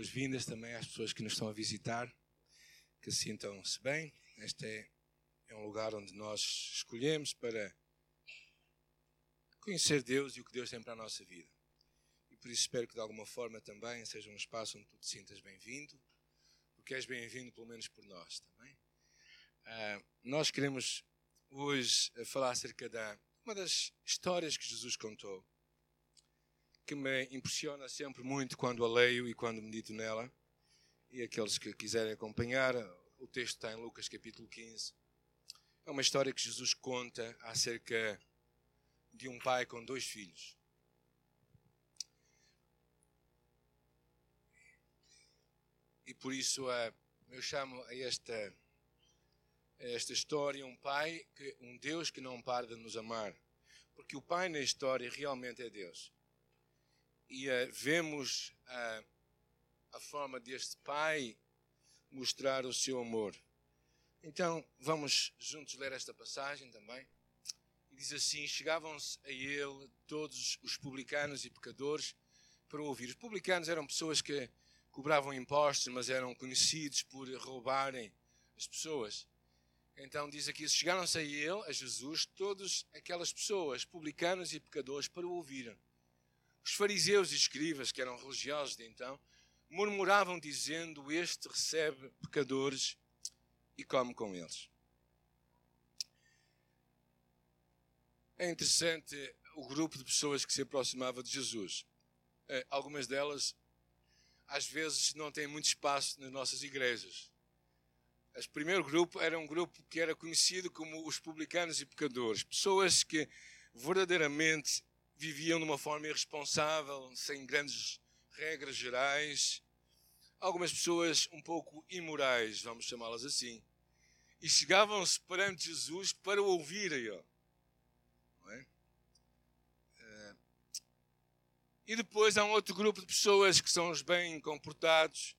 boas-vindas também às pessoas que nos estão a visitar, que sintam-se bem. Este é, é um lugar onde nós escolhemos para conhecer Deus e o que Deus tem para a nossa vida. E por isso espero que de alguma forma também seja um espaço onde tu te sintas bem-vindo, porque és bem-vindo pelo menos por nós também. Uh, nós queremos hoje falar acerca da uma das histórias que Jesus contou, que me impressiona sempre muito quando a leio e quando medito nela. E aqueles que quiserem acompanhar, o texto está em Lucas capítulo 15. É uma história que Jesus conta acerca de um pai com dois filhos. E por isso eu chamo a esta, a esta história um pai, que, um Deus que não para de nos amar. Porque o pai na história realmente é Deus. E uh, vemos uh, a forma deste pai mostrar o seu amor. Então vamos juntos ler esta passagem também diz assim: Chegavam-se a ele todos os publicanos e pecadores para ouvir. Os publicanos eram pessoas que cobravam impostos, mas eram conhecidos por roubarem as pessoas. Então diz aqui: chegaram-se a ele, a Jesus, todas aquelas pessoas, publicanos e pecadores, para o ouvirem. Os fariseus e escribas, que eram religiosos de então, murmuravam, dizendo: Este recebe pecadores e come com eles. É interessante o grupo de pessoas que se aproximava de Jesus. É, algumas delas, às vezes, não têm muito espaço nas nossas igrejas. O primeiro grupo era um grupo que era conhecido como os publicanos e pecadores. Pessoas que verdadeiramente viviam de uma forma irresponsável, sem grandes regras gerais. Algumas pessoas um pouco imorais, vamos chamá-las assim. E chegavam-se perante Jesus para ouvir a ele. E depois há um outro grupo de pessoas que são os bem comportados,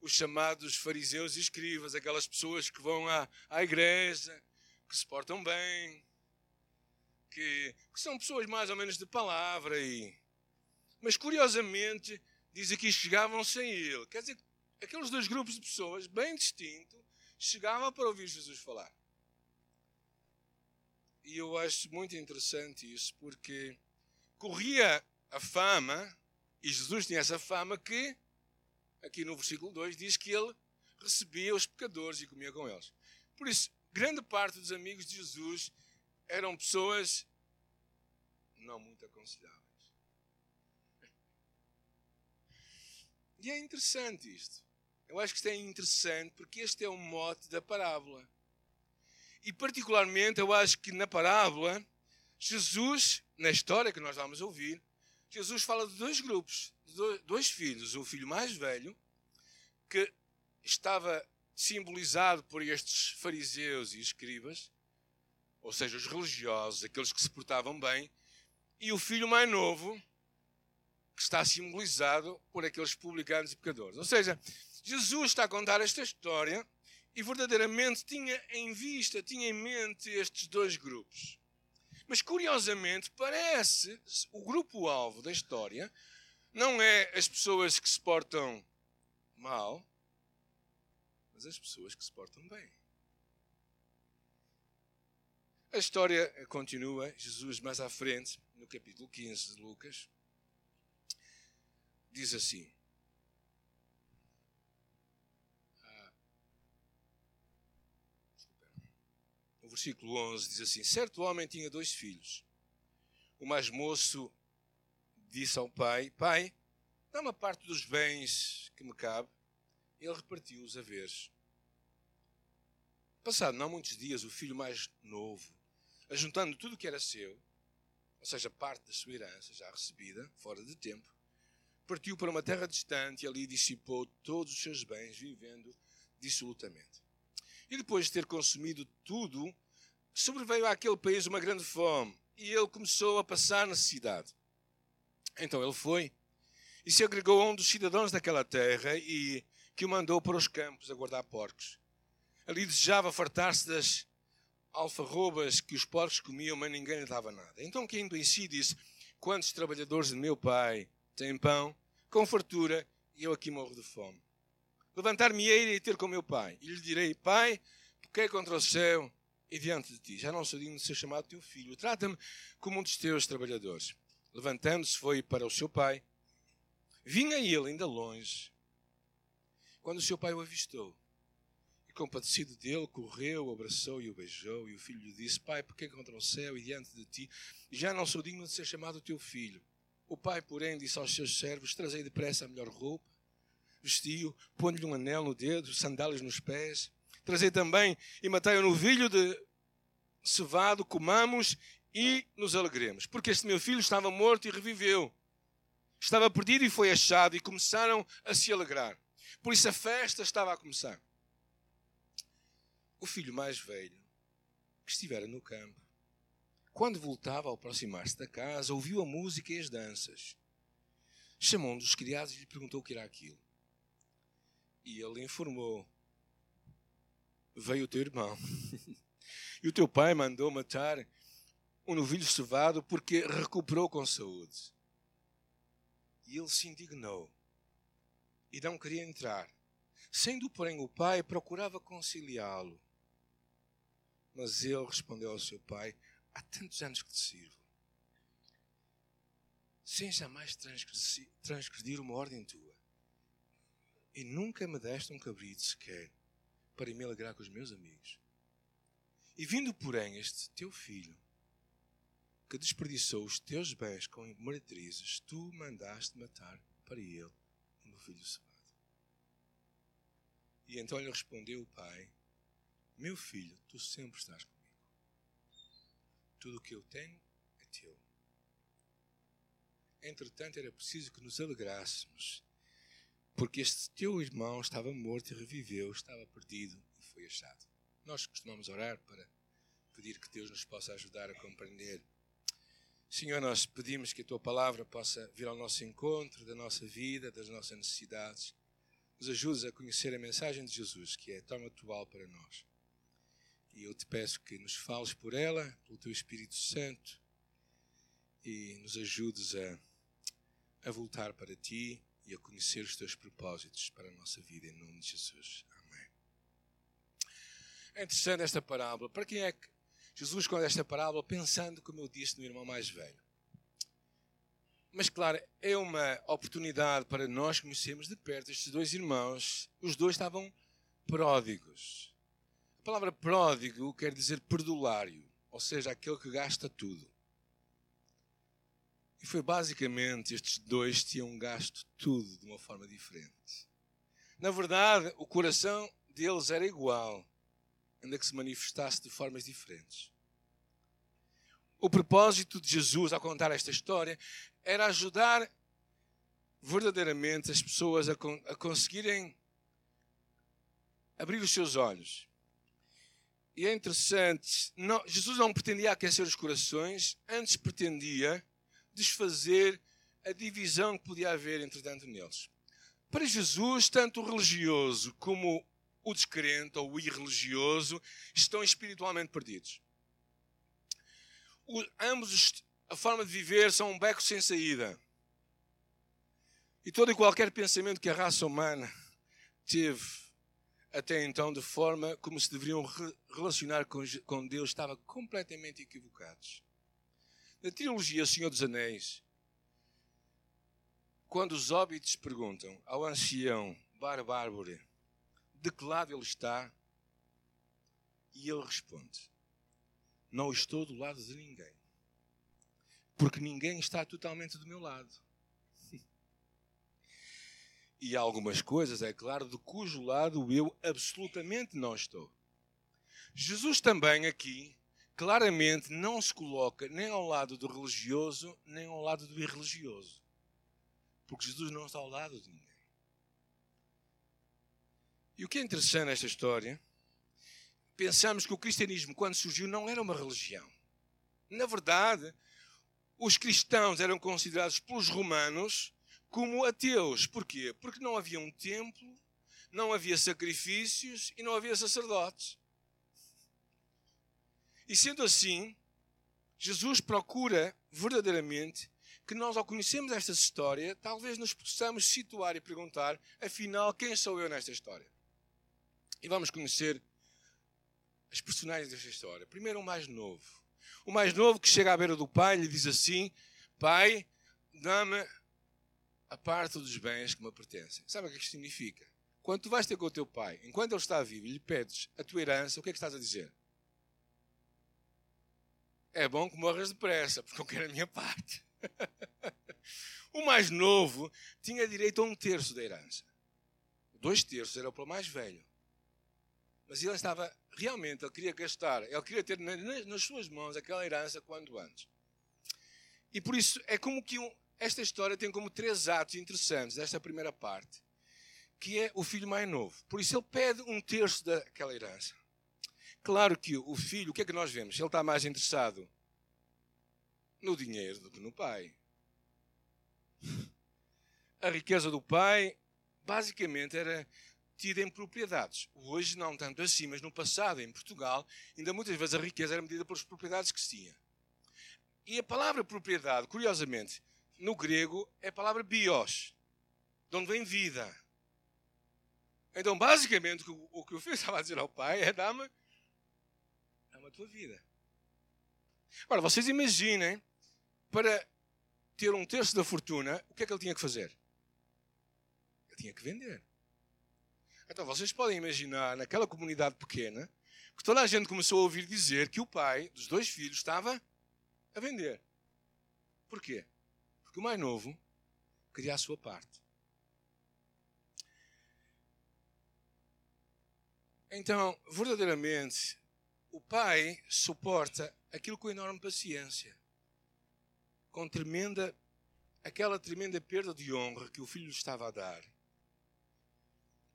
os chamados fariseus e escribas, aquelas pessoas que vão à, à igreja, que se portam bem, que, que são pessoas mais ou menos de palavra. E... Mas curiosamente, diz aqui, chegavam sem ele. Quer dizer, aqueles dois grupos de pessoas, bem distintos, chegavam para ouvir Jesus falar. E eu acho muito interessante isso, porque corria a fama, e Jesus tinha essa fama que, aqui no versículo 2, diz que ele recebia os pecadores e comia com eles. Por isso, grande parte dos amigos de Jesus eram pessoas não muito aconselháveis. E é interessante isto. Eu acho que isto é interessante porque este é o mote da parábola. E, particularmente, eu acho que na parábola, Jesus, na história que nós vamos ouvir, Jesus fala de dois grupos, de dois filhos. O filho mais velho, que estava simbolizado por estes fariseus e escribas, ou seja, os religiosos, aqueles que se portavam bem, e o filho mais novo, que está simbolizado por aqueles publicanos e pecadores. Ou seja, Jesus está a contar esta história e verdadeiramente tinha em vista, tinha em mente estes dois grupos. Mas curiosamente, parece o grupo-alvo da história não é as pessoas que se portam mal, mas as pessoas que se portam bem. A história continua, Jesus mais à frente, no capítulo 15 de Lucas, diz assim: versículo 11 diz assim: Certo homem tinha dois filhos. O mais moço disse ao pai: Pai, dá uma parte dos bens que me cabe. Ele repartiu os haveres. Passado não muitos dias, o filho mais novo, ajuntando tudo o que era seu, ou seja, parte da sua herança já recebida, fora de tempo, partiu para uma terra distante e ali dissipou todos os seus bens, vivendo dissolutamente. E depois de ter consumido tudo, sobreveio àquele país uma grande fome e ele começou a passar necessidade. Então ele foi e se agregou a um dos cidadãos daquela terra e que o mandou para os campos a guardar porcos. Ali desejava fartar-se das alfarrobas que os porcos comiam, mas ninguém lhe dava nada. Então, que indo em si, disse: Quantos trabalhadores de meu pai têm pão com fartura e eu aqui morro de fome. Levantar-me-ei e ter com meu pai. E lhe direi: Pai, pequei contra o céu e diante de ti. Já não sou digno de ser chamado teu filho. Trata-me como um dos teus trabalhadores. Levantando-se, foi para o seu pai. Vinha ele ainda longe. Quando o seu pai o avistou, e compadecido dele, correu, o abraçou e o beijou. E o filho lhe disse: Pai, pequei contra o céu e diante de ti. Já não sou digno de ser chamado teu filho. O pai, porém, disse aos seus servos: Trazei depressa a melhor roupa vestiu, põe-lhe um anel no dedo, sandálias nos pés. Trazei também e matei um novilho de cevado, comamos e nos alegremos. Porque este meu filho estava morto e reviveu. Estava perdido e foi achado, e começaram a se alegrar. Por isso a festa estava a começar. O filho mais velho, que estivera no campo, quando voltava ao aproximar-se da casa, ouviu a música e as danças. Chamou um dos criados e lhe perguntou o que era aquilo. E ele informou: Veio o teu irmão. e o teu pai mandou matar um novilho cevado porque recuperou com saúde. E ele se indignou e não queria entrar. Sendo, porém, o pai, procurava conciliá-lo. Mas ele respondeu ao seu pai: Há tantos anos que te sirvo, sem jamais transgredir uma ordem tua e nunca me deste um cabrito sequer para me alegrar com os meus amigos. E vindo, porém, este teu filho, que desperdiçou os teus bens com meretrizes, tu mandaste matar para ele o meu filho cevado. E então lhe respondeu o pai: Meu filho, tu sempre estás comigo. Tudo o que eu tenho é teu. Entretanto, era preciso que nos alegrássemos porque este teu irmão estava morto e reviveu, estava perdido e foi achado. Nós costumamos orar para pedir que Deus nos possa ajudar a compreender. Senhor, nós pedimos que a tua palavra possa vir ao nosso encontro, da nossa vida, das nossas necessidades. Nos ajudes a conhecer a mensagem de Jesus, que é tão atual para nós. E eu te peço que nos fales por ela, pelo teu Espírito Santo, e nos ajudes a, a voltar para ti e a conhecer os teus propósitos para a nossa vida, em nome de Jesus. Amém. É interessante esta parábola. Para quem é que Jesus conta esta parábola pensando, como eu disse, no irmão mais velho? Mas, claro, é uma oportunidade para nós conhecermos de perto estes dois irmãos. Os dois estavam pródigos. A palavra pródigo quer dizer perdulário, ou seja, aquele que gasta tudo. E foi basicamente estes dois tinham gasto tudo de uma forma diferente. Na verdade, o coração deles era igual, ainda que se manifestasse de formas diferentes. O propósito de Jesus ao contar esta história era ajudar verdadeiramente as pessoas a, con a conseguirem abrir os seus olhos. E é interessante, não, Jesus não pretendia aquecer os corações, antes pretendia desfazer a divisão que podia haver, entretanto, neles. Para Jesus, tanto o religioso como o descrente ou o irreligioso estão espiritualmente perdidos. O, ambos, a forma de viver, são um beco sem saída. E todo e qualquer pensamento que a raça humana teve até então, de forma como se deveriam relacionar com, Deus, estava completamente equivocados. Na trilogia Senhor dos Anéis, quando os hobbits perguntam ao ancião Barbárvore de que lado ele está, e ele responde: Não estou do lado de ninguém, porque ninguém está totalmente do meu lado. E algumas coisas, é claro, de cujo lado eu absolutamente não estou. Jesus também aqui claramente não se coloca nem ao lado do religioso, nem ao lado do irreligioso. Porque Jesus não está ao lado de ninguém. E o que é interessante nesta história, pensamos que o cristianismo, quando surgiu, não era uma religião. Na verdade, os cristãos eram considerados pelos romanos como ateus. Porquê? Porque não havia um templo, não havia sacrifícios e não havia sacerdotes. E sendo assim, Jesus procura verdadeiramente que nós, ao conhecermos esta história, talvez nos possamos situar e perguntar: afinal, quem sou eu nesta história? E vamos conhecer as personagens desta história. Primeiro, o mais novo. O mais novo que chega à beira do pai e lhe diz assim: Pai, dá-me a parte dos bens que me pertencem. Sabe o que isto significa? Quando tu vais ter com o teu pai, enquanto ele está vivo e lhe pedes a tua herança, o que é que estás a dizer? É bom que morras depressa, porque eu quero a minha parte. o mais novo tinha direito a um terço da herança. Dois terços era para o mais velho. Mas ele estava, realmente, ele queria gastar, ele queria ter nas suas mãos aquela herança quanto antes. E por isso é como que um, esta história tem como três atos interessantes desta primeira parte, que é o filho mais novo. Por isso ele pede um terço daquela herança. Claro que o filho, o que é que nós vemos? Ele está mais interessado no dinheiro do que no pai. A riqueza do pai, basicamente, era tida em propriedades. Hoje não tanto assim, mas no passado, em Portugal, ainda muitas vezes a riqueza era medida pelas propriedades que se tinha. E a palavra propriedade, curiosamente, no grego é a palavra bios, de onde vem vida. Então, basicamente, o que o filho estava a dizer ao pai é: dá-me dá a tua vida. Agora, vocês imaginem para ter um terço da fortuna, o que é que ele tinha que fazer? Ele tinha que vender. Então vocês podem imaginar, naquela comunidade pequena, que toda a gente começou a ouvir dizer que o pai dos dois filhos estava a vender. Porquê? Porque o mais novo queria a sua parte. Então, verdadeiramente, o pai suporta aquilo com enorme paciência com tremenda, aquela tremenda perda de honra que o filho lhe estava a dar.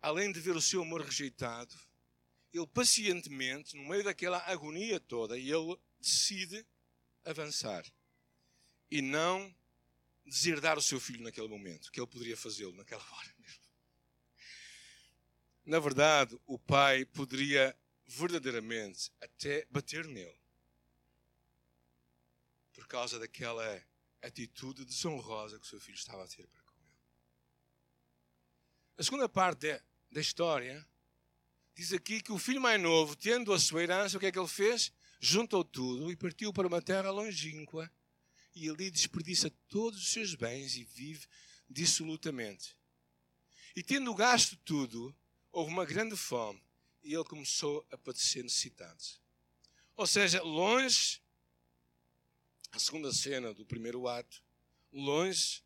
Além de ver o seu amor rejeitado, ele pacientemente, no meio daquela agonia toda, ele decide avançar e não deserdar o seu filho naquele momento, que ele poderia fazê-lo naquela hora mesmo. Na verdade, o pai poderia verdadeiramente até bater nele por causa daquela atitude desonrosa que o seu filho estava a ter para com ele. A segunda parte de, da história diz aqui que o filho mais novo, tendo a sua herança, o que é que ele fez? Juntou tudo e partiu para uma terra longínqua e ali desperdiça todos os seus bens e vive dissolutamente. E tendo gasto tudo, houve uma grande fome e ele começou a padecer necessidades. Ou seja, longe a segunda cena do primeiro ato, longe,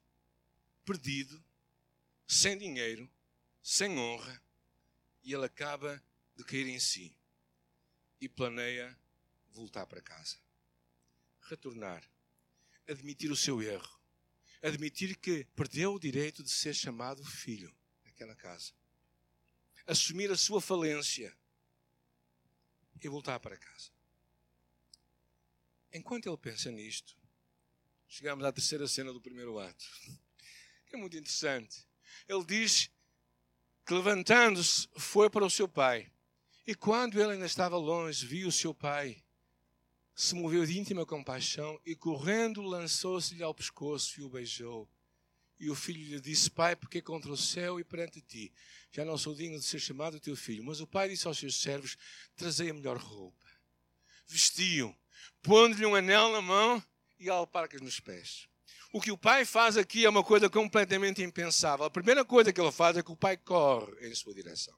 perdido, sem dinheiro, sem honra, e ele acaba de cair em si e planeia voltar para casa. Retornar, admitir o seu erro, admitir que perdeu o direito de ser chamado filho naquela casa, assumir a sua falência e voltar para casa. Enquanto ele pensa nisto, chegamos à terceira cena do primeiro ato, que é muito interessante. Ele diz que levantando-se foi para o seu pai. E quando ele ainda estava longe, viu o seu pai, se moveu de íntima compaixão e correndo lançou-se-lhe ao pescoço e o beijou. E o filho lhe disse: Pai, porque contra o céu e perante ti já não sou digno de ser chamado teu filho. Mas o pai disse aos seus servos: Trazei a melhor roupa. Vestiu pondo-lhe um anel na mão e alparcas nos pés. O que o pai faz aqui é uma coisa completamente impensável. A primeira coisa que ele faz é que o pai corre em sua direção.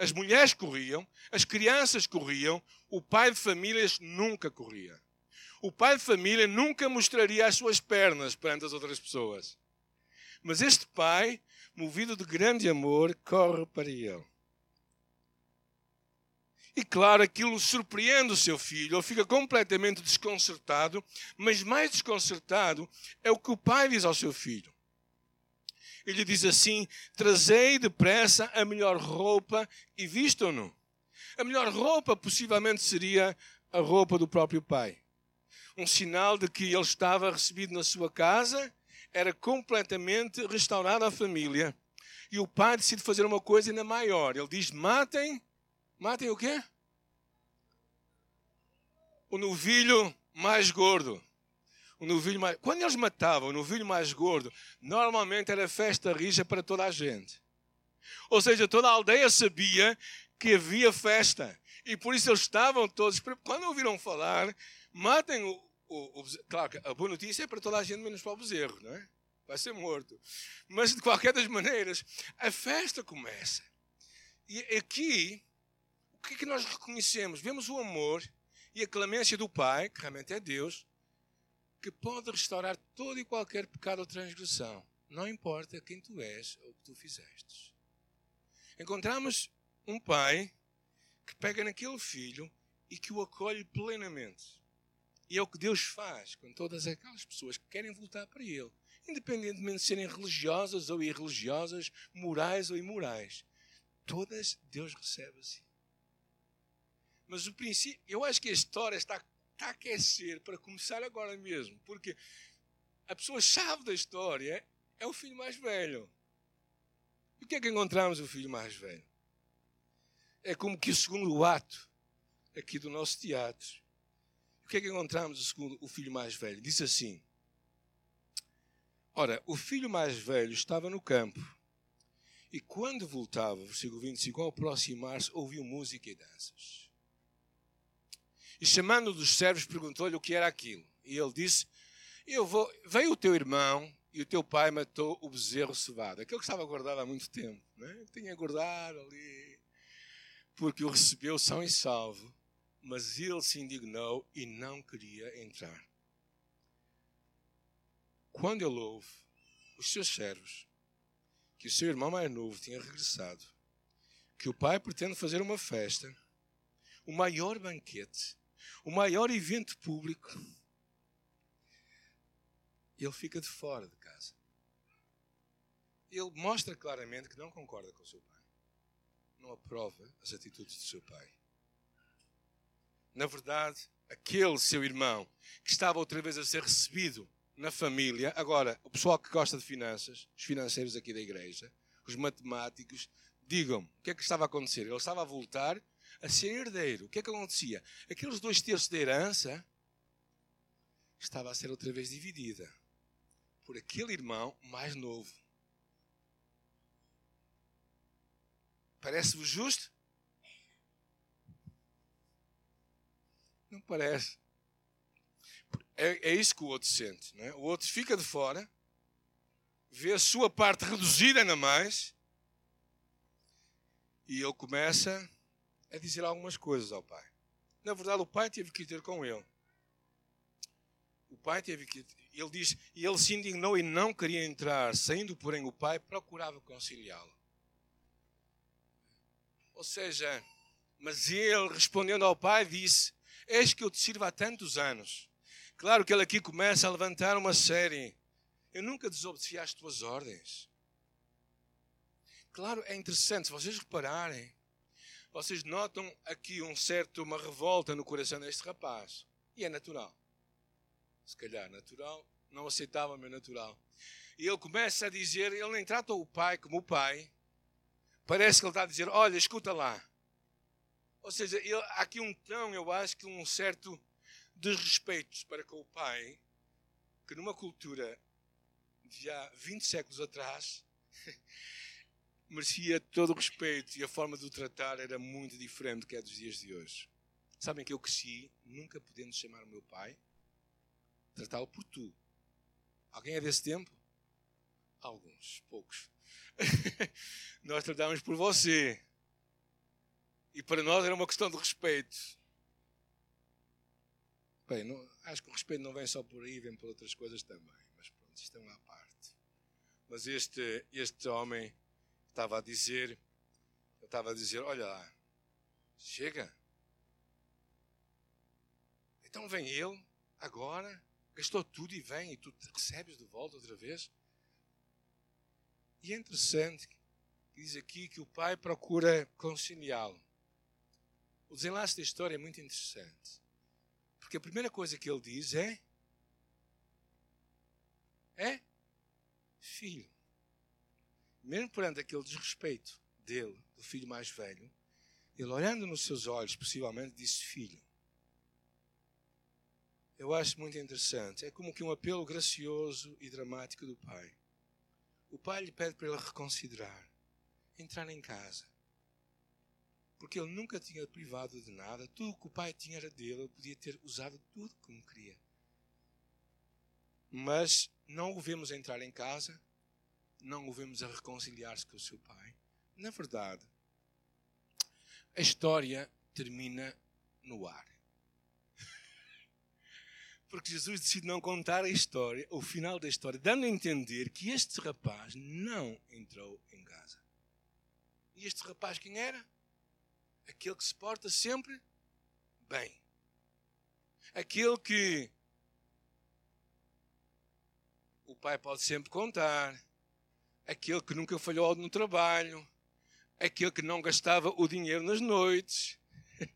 As mulheres corriam, as crianças corriam, o pai de famílias nunca corria. O pai de família nunca mostraria as suas pernas perante as outras pessoas. Mas este pai, movido de grande amor, corre para ele. E claro, aquilo surpreende o seu filho, ele fica completamente desconcertado, mas mais desconcertado é o que o pai diz ao seu filho. Ele diz assim: Trazei depressa a melhor roupa e vistam-no. A melhor roupa possivelmente seria a roupa do próprio pai. Um sinal de que ele estava recebido na sua casa, era completamente restaurada a família. E o pai decide fazer uma coisa ainda maior. Ele diz: Matem Matem o quê? O novilho mais gordo. O novilho mais. Quando eles matavam o novilho mais gordo, normalmente era festa rija para toda a gente. Ou seja, toda a aldeia sabia que havia festa. E por isso eles estavam todos. Quando ouviram falar, matem o, o, o. Claro que a boa notícia é para toda a gente, menos para o bezerro, não é? Vai ser morto. Mas de qualquer das maneiras, a festa começa. E aqui, o que é que nós reconhecemos? Vemos o amor e a clemência do Pai, que realmente é Deus, que pode restaurar todo e qualquer pecado ou transgressão. Não importa quem tu és ou o que tu fizestes. Encontramos um pai que pega naquele filho e que o acolhe plenamente. E é o que Deus faz com todas aquelas pessoas que querem voltar para Ele, independentemente de serem religiosas ou irreligiosas, morais ou imorais. Todas Deus recebe assim. Mas o princípio, eu acho que a história está está a aquecer para começar agora mesmo. Porque a pessoa-chave da história é o filho mais velho. E o que é que encontramos o filho mais velho? É como que o segundo ato aqui do nosso teatro. O que é que encontramos o segundo, o filho mais velho? Diz assim: Ora, o filho mais velho estava no campo. E quando voltava, versículo 25, ao aproximar-se, ouviu música e danças. E chamando dos servos, perguntou-lhe o que era aquilo. E ele disse: Eu vou. Veio o teu irmão e o teu pai matou o bezerro cevado. Aquele que estava guardado há muito tempo. Né? Tinha guardado ali. Porque o recebeu são e salvo. Mas ele se indignou e não queria entrar. Quando ele ouve os seus servos que o seu irmão mais novo tinha regressado, que o pai pretende fazer uma festa, o maior banquete, o maior evento público, ele fica de fora de casa. Ele mostra claramente que não concorda com o seu pai. Não aprova as atitudes do seu pai. Na verdade, aquele seu irmão que estava outra vez a ser recebido na família, agora, o pessoal que gosta de finanças, os financeiros aqui da igreja, os matemáticos, digam o que é que estava a acontecer. Ele estava a voltar a ser herdeiro. O que é que acontecia? Aqueles dois terços da herança estava a ser outra vez dividida por aquele irmão mais novo. Parece-vos justo? Não parece. É, é isso que o outro sente. Não é? O outro fica de fora, vê a sua parte reduzida ainda mais, e ele começa a dizer algumas coisas ao pai. Na verdade, o pai teve que ter com ele. O pai teve que. Ele diz, e ele se indignou e não queria entrar, saindo, porém, o pai procurava conciliá-lo. Ou seja, mas ele, respondendo ao pai, disse: Eis que eu te sirvo há tantos anos. Claro que ele aqui começa a levantar uma série. Eu nunca desobedeci às tuas ordens. Claro, é interessante, se vocês repararem, vocês notam aqui um certo, uma revolta no coração deste rapaz. E é natural. Se calhar natural, não aceitava, mas natural. E ele começa a dizer, ele nem trata o pai como o pai. Parece que ele está a dizer, olha, escuta lá. Ou seja, ele, há aqui um tão, eu acho que um certo desrespeito para com o pai, que numa cultura de há 20 séculos atrás, merecia todo o respeito e a forma de o tratar era muito diferente do que é dos dias de hoje. Sabem que eu cresci nunca podendo chamar o meu pai, tratá-lo por tu. Alguém é desse tempo? Alguns, poucos. nós tratávamos por você. E para nós era uma questão de respeito. Bem, não, acho que o respeito não vem só por aí, vem por outras coisas também. Mas pronto, isto é uma parte. Mas este, este homem estava a dizer, eu estava a dizer, olha lá, chega. Então vem ele, agora, gastou tudo e vem, e tu recebes de volta outra vez. E é interessante, diz aqui que o pai procura conciliá-lo. O desenlace da história é muito interessante. Porque a primeira coisa que ele diz é: É, filho mesmo perante aquele desrespeito dele, do filho mais velho, ele olhando nos seus olhos, possivelmente disse: Filho, eu acho muito interessante. É como que um apelo gracioso e dramático do pai. O pai lhe pede para ele reconsiderar, entrar em casa. Porque ele nunca tinha privado de nada, tudo que o pai tinha era dele, ele podia ter usado tudo como queria. Mas não o vemos entrar em casa, não o vemos a reconciliar-se com o seu pai. Na verdade, a história termina no ar. Porque Jesus decide não contar a história, o final da história, dando a entender que este rapaz não entrou em casa. E este rapaz quem era? Aquele que se porta sempre bem. Aquele que o pai pode sempre contar. Aquele que nunca falhou no trabalho. Aquele que não gastava o dinheiro nas noites.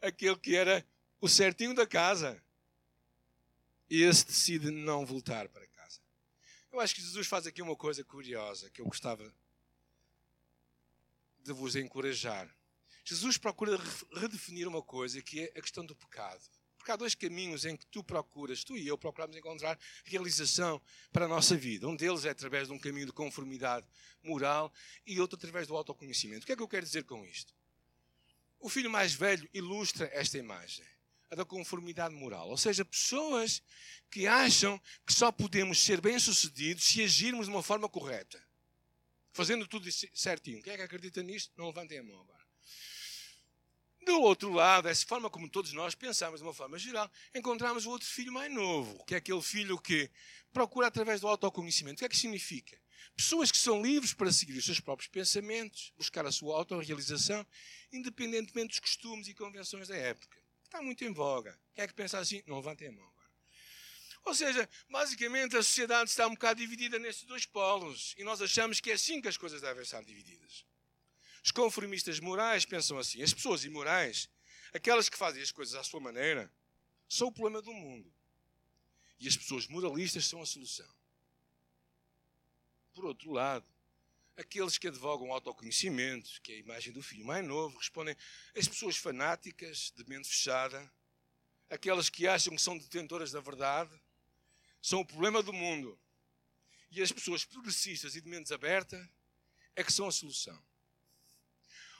Aquele que era o certinho da casa e esse decide não voltar para casa. Eu acho que Jesus faz aqui uma coisa curiosa que eu gostava de vos encorajar. Jesus procura redefinir uma coisa que é a questão do pecado. Porque há dois caminhos em que tu procuras, tu e eu procuramos encontrar realização para a nossa vida. Um deles é através de um caminho de conformidade moral e outro através do autoconhecimento. O que é que eu quero dizer com isto? O filho mais velho ilustra esta imagem a da conformidade moral. Ou seja, pessoas que acham que só podemos ser bem-sucedidos se agirmos de uma forma correta. Fazendo tudo certinho. Quem é que acredita nisto? Não levantem a mão agora. Do outro lado, essa forma como todos nós pensamos de uma forma geral, encontramos o outro filho mais novo, que é aquele filho que procura através do autoconhecimento. O que é que significa? Pessoas que são livres para seguir os seus próprios pensamentos, buscar a sua autorrealização, independentemente dos costumes e convenções da época. Está muito em voga. Quem é que pensa assim? Não levantem a mão agora. Ou seja, basicamente a sociedade está um bocado dividida nestes dois polos e nós achamos que é assim que as coisas devem estar divididas. Os conformistas morais pensam assim. As pessoas imorais, aquelas que fazem as coisas à sua maneira, são o problema do mundo. E as pessoas moralistas são a solução. Por outro lado, Aqueles que advogam autoconhecimento, que é a imagem do filho mais novo, respondem as pessoas fanáticas, de mente fechada, aquelas que acham que são detentoras da verdade, são o problema do mundo. E as pessoas progressistas e de mente aberta é que são a solução.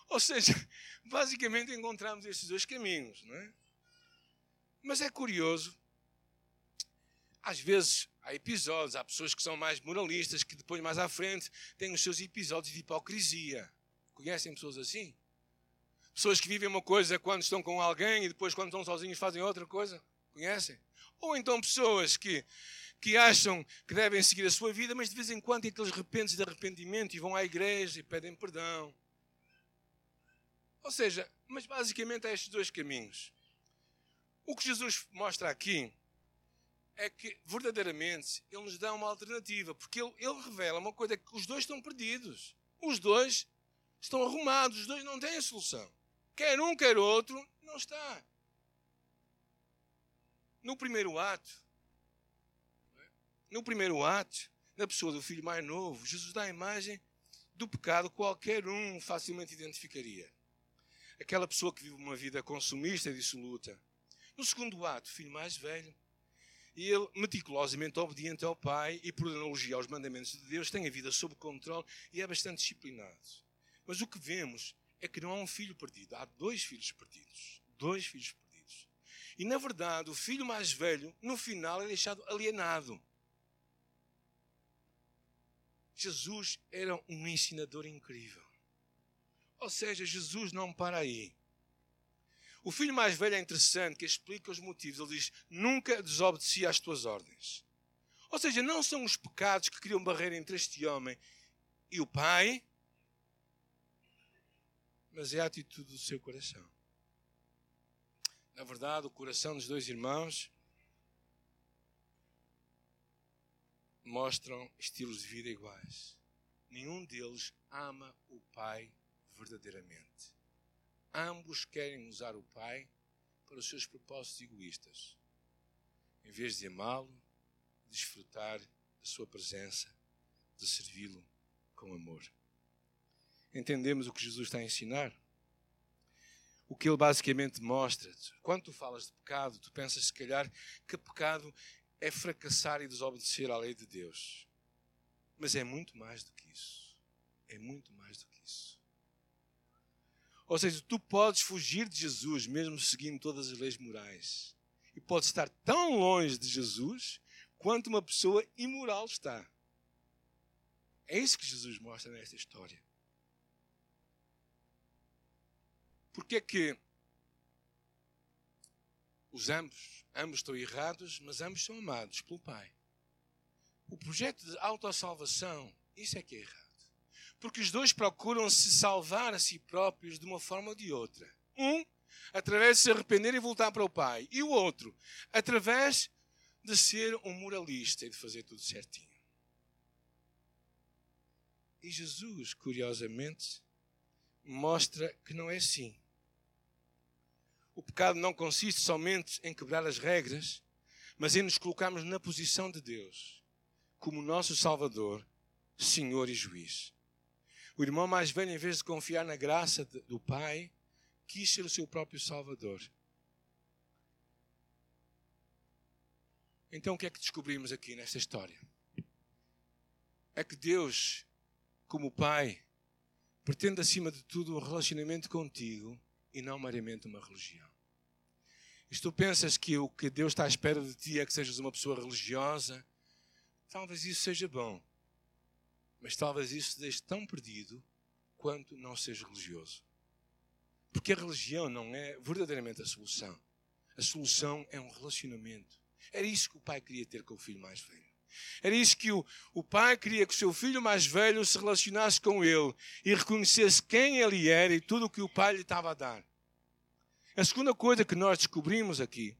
Ou seja, basicamente encontramos estes dois caminhos, não é? Mas é curioso às vezes há episódios, há pessoas que são mais moralistas, que depois, mais à frente, têm os seus episódios de hipocrisia. Conhecem pessoas assim? Pessoas que vivem uma coisa quando estão com alguém e depois, quando estão sozinhos, fazem outra coisa. Conhecem? Ou então pessoas que, que acham que devem seguir a sua vida, mas de vez em quando têm aqueles repentes de arrependimento e vão à igreja e pedem perdão. Ou seja, mas basicamente há estes dois caminhos. O que Jesus mostra aqui é que verdadeiramente ele nos dá uma alternativa, porque ele, ele revela uma coisa que os dois estão perdidos. Os dois estão arrumados, os dois não têm a solução. Quer um, quer outro, não está. No primeiro ato, no primeiro ato, na pessoa do filho mais novo, Jesus dá a imagem do pecado que qualquer um facilmente identificaria. Aquela pessoa que vive uma vida consumista e dissoluta. No segundo ato, filho mais velho, ele, meticulosamente obediente ao Pai e por analogia aos mandamentos de Deus, tem a vida sob controle e é bastante disciplinado. Mas o que vemos é que não há um filho perdido, há dois filhos perdidos. Dois filhos perdidos. E na verdade, o filho mais velho, no final, é deixado alienado. Jesus era um ensinador incrível. Ou seja, Jesus não para aí. O filho mais velho é interessante, que explica os motivos. Ele diz: Nunca desobedeci às tuas ordens. Ou seja, não são os pecados que criam barreira entre este homem e o pai, mas é a atitude do seu coração. Na verdade, o coração dos dois irmãos mostram estilos de vida iguais. Nenhum deles ama o pai verdadeiramente ambos querem usar o Pai para os seus propósitos egoístas, em vez de amá-lo, desfrutar da sua presença, de servi-lo com amor. Entendemos o que Jesus está a ensinar? o que ele basicamente mostra. Quando tu falas de pecado, tu pensas se calhar que pecado é fracassar e desobedecer à lei de Deus. Mas é muito mais do que isso. É muito mais do que isso. Ou seja, tu podes fugir de Jesus mesmo seguindo todas as leis morais. E podes estar tão longe de Jesus quanto uma pessoa imoral está. É isso que Jesus mostra nesta história. Porque é que os ambos, ambos estão errados, mas ambos são amados pelo Pai. O projeto de autossalvação, isso é que é errado. Porque os dois procuram se salvar a si próprios de uma forma ou de outra. Um, através de se arrepender e voltar para o Pai. E o outro, através de ser um moralista e de fazer tudo certinho. E Jesus, curiosamente, mostra que não é assim. O pecado não consiste somente em quebrar as regras, mas em nos colocarmos na posição de Deus, como nosso Salvador, Senhor e Juiz. O irmão mais velho, em vez de confiar na graça do Pai, quis ser o seu próprio Salvador. Então, o que é que descobrimos aqui nesta história? É que Deus, como Pai, pretende acima de tudo um relacionamento contigo e não meramente uma religião. E se tu pensas que o que Deus está à espera de ti é que sejas uma pessoa religiosa, talvez isso seja bom. Mas talvez isso deixe tão perdido quanto não seja religioso. Porque a religião não é verdadeiramente a solução. A solução é um relacionamento. Era isso que o pai queria ter com o filho mais velho. Era isso que o, o pai queria que o seu filho mais velho se relacionasse com ele e reconhecesse quem ele era e tudo o que o pai lhe estava a dar. A segunda coisa que nós descobrimos aqui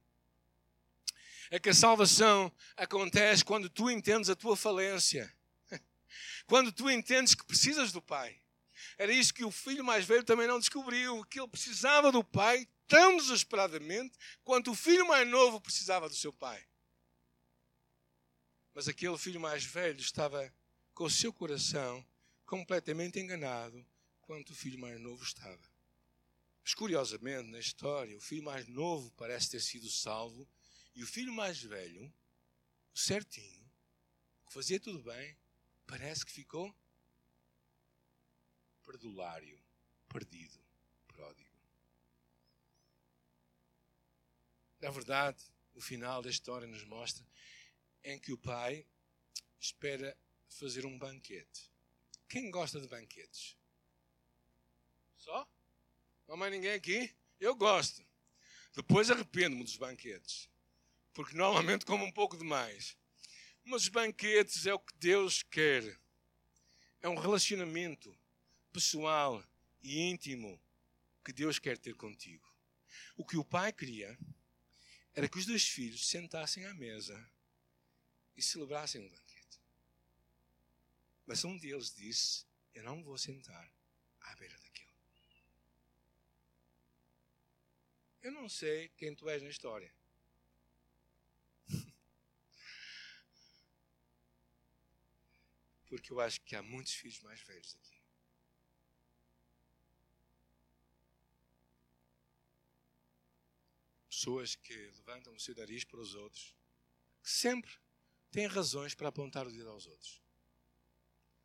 é que a salvação acontece quando tu entendes a tua falência. Quando tu entendes que precisas do pai. Era isso que o filho mais velho também não descobriu, que ele precisava do pai tão desesperadamente quanto o filho mais novo precisava do seu pai. Mas aquele filho mais velho estava com o seu coração completamente enganado, quanto o filho mais novo estava. Mas curiosamente, na história, o filho mais novo parece ter sido salvo e o filho mais velho, o certinho, que fazia tudo bem, parece que ficou perdulário, perdido, pródigo. Na verdade, o final da história nos mostra em que o pai espera fazer um banquete. Quem gosta de banquetes? Só? Não há mais ninguém aqui? Eu gosto. Depois arrependo-me dos banquetes. Porque normalmente como um pouco demais. Mas os banquetes é o que Deus quer. É um relacionamento pessoal e íntimo que Deus quer ter contigo. O que o pai queria era que os dois filhos sentassem à mesa e celebrassem um banquete. Mas um deles disse: Eu não vou sentar à beira daquilo. Eu não sei quem tu és na história. Porque eu acho que há muitos filhos mais velhos aqui. Pessoas que levantam o seu nariz para os outros, que sempre tem razões para apontar o dedo aos outros.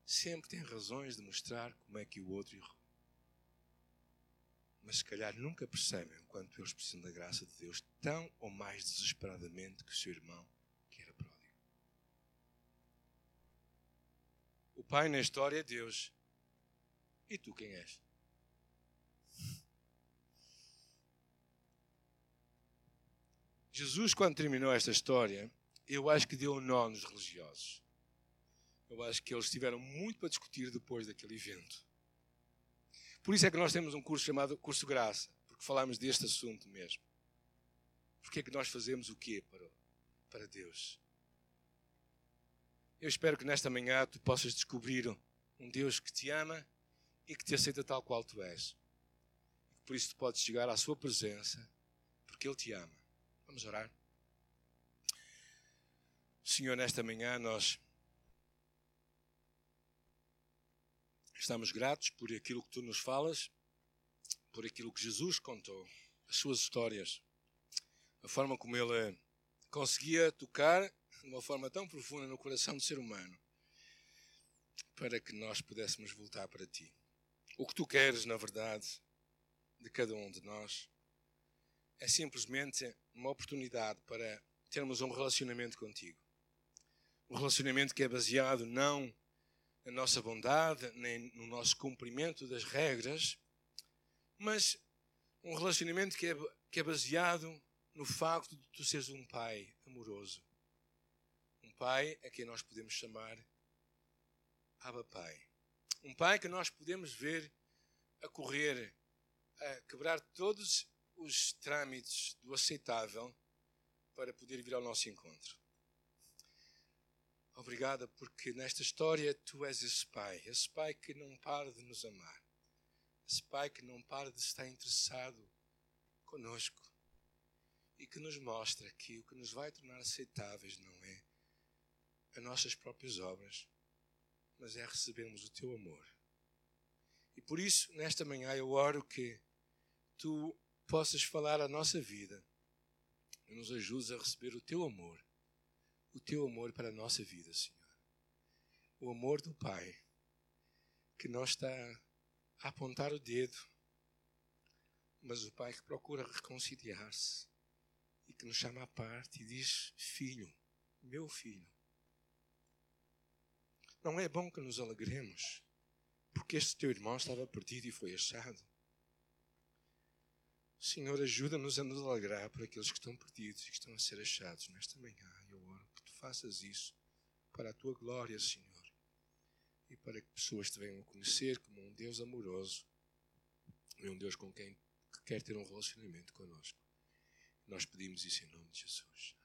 Sempre tem razões de mostrar como é que o outro errou. Mas se calhar nunca percebem o quanto eles precisam da graça de Deus tão ou mais desesperadamente que o seu irmão pai na história é Deus. E tu quem és? Jesus, quando terminou esta história, eu acho que deu um nó nos religiosos. Eu acho que eles tiveram muito para discutir depois daquele evento. Por isso é que nós temos um curso chamado Curso Graça, porque falamos deste assunto mesmo. Porque é que nós fazemos o quê para, para Deus? Eu espero que nesta manhã tu possas descobrir um Deus que te ama e que te aceita tal qual tu és. Por isso tu podes chegar à sua presença, porque Ele te ama. Vamos orar. Senhor, nesta manhã nós estamos gratos por aquilo que tu nos falas, por aquilo que Jesus contou, as suas histórias, a forma como ele conseguia tocar de uma forma tão profunda no coração do ser humano, para que nós pudéssemos voltar para ti. O que tu queres, na verdade, de cada um de nós, é simplesmente uma oportunidade para termos um relacionamento contigo. Um relacionamento que é baseado não na nossa bondade, nem no nosso cumprimento das regras, mas um relacionamento que é, que é baseado no facto de tu seres um pai amoroso. Pai a quem nós podemos chamar Abba Pai. Um pai que nós podemos ver a correr, a quebrar todos os trâmites do aceitável para poder vir ao nosso encontro. Obrigada porque nesta história tu és esse pai, esse pai que não para de nos amar, esse pai que não para de estar interessado conosco e que nos mostra que o que nos vai tornar aceitáveis não é as nossas próprias obras, mas é recebermos o teu amor. E por isso, nesta manhã, eu oro que tu possas falar a nossa vida e nos ajudes a receber o teu amor, o teu amor para a nossa vida, Senhor. O amor do Pai, que não está a apontar o dedo, mas o Pai que procura reconciliar-se e que nos chama à parte e diz: Filho, meu filho. Não é bom que nos alegremos, porque este teu irmão estava perdido e foi achado. Senhor, ajuda-nos a nos alegrar por aqueles que estão perdidos e que estão a ser achados nesta manhã. Eu oro que tu faças isso para a tua glória, Senhor, e para que pessoas te venham a conhecer como um Deus amoroso e um Deus com quem quer ter um relacionamento conosco. Nós pedimos isso em nome de Jesus.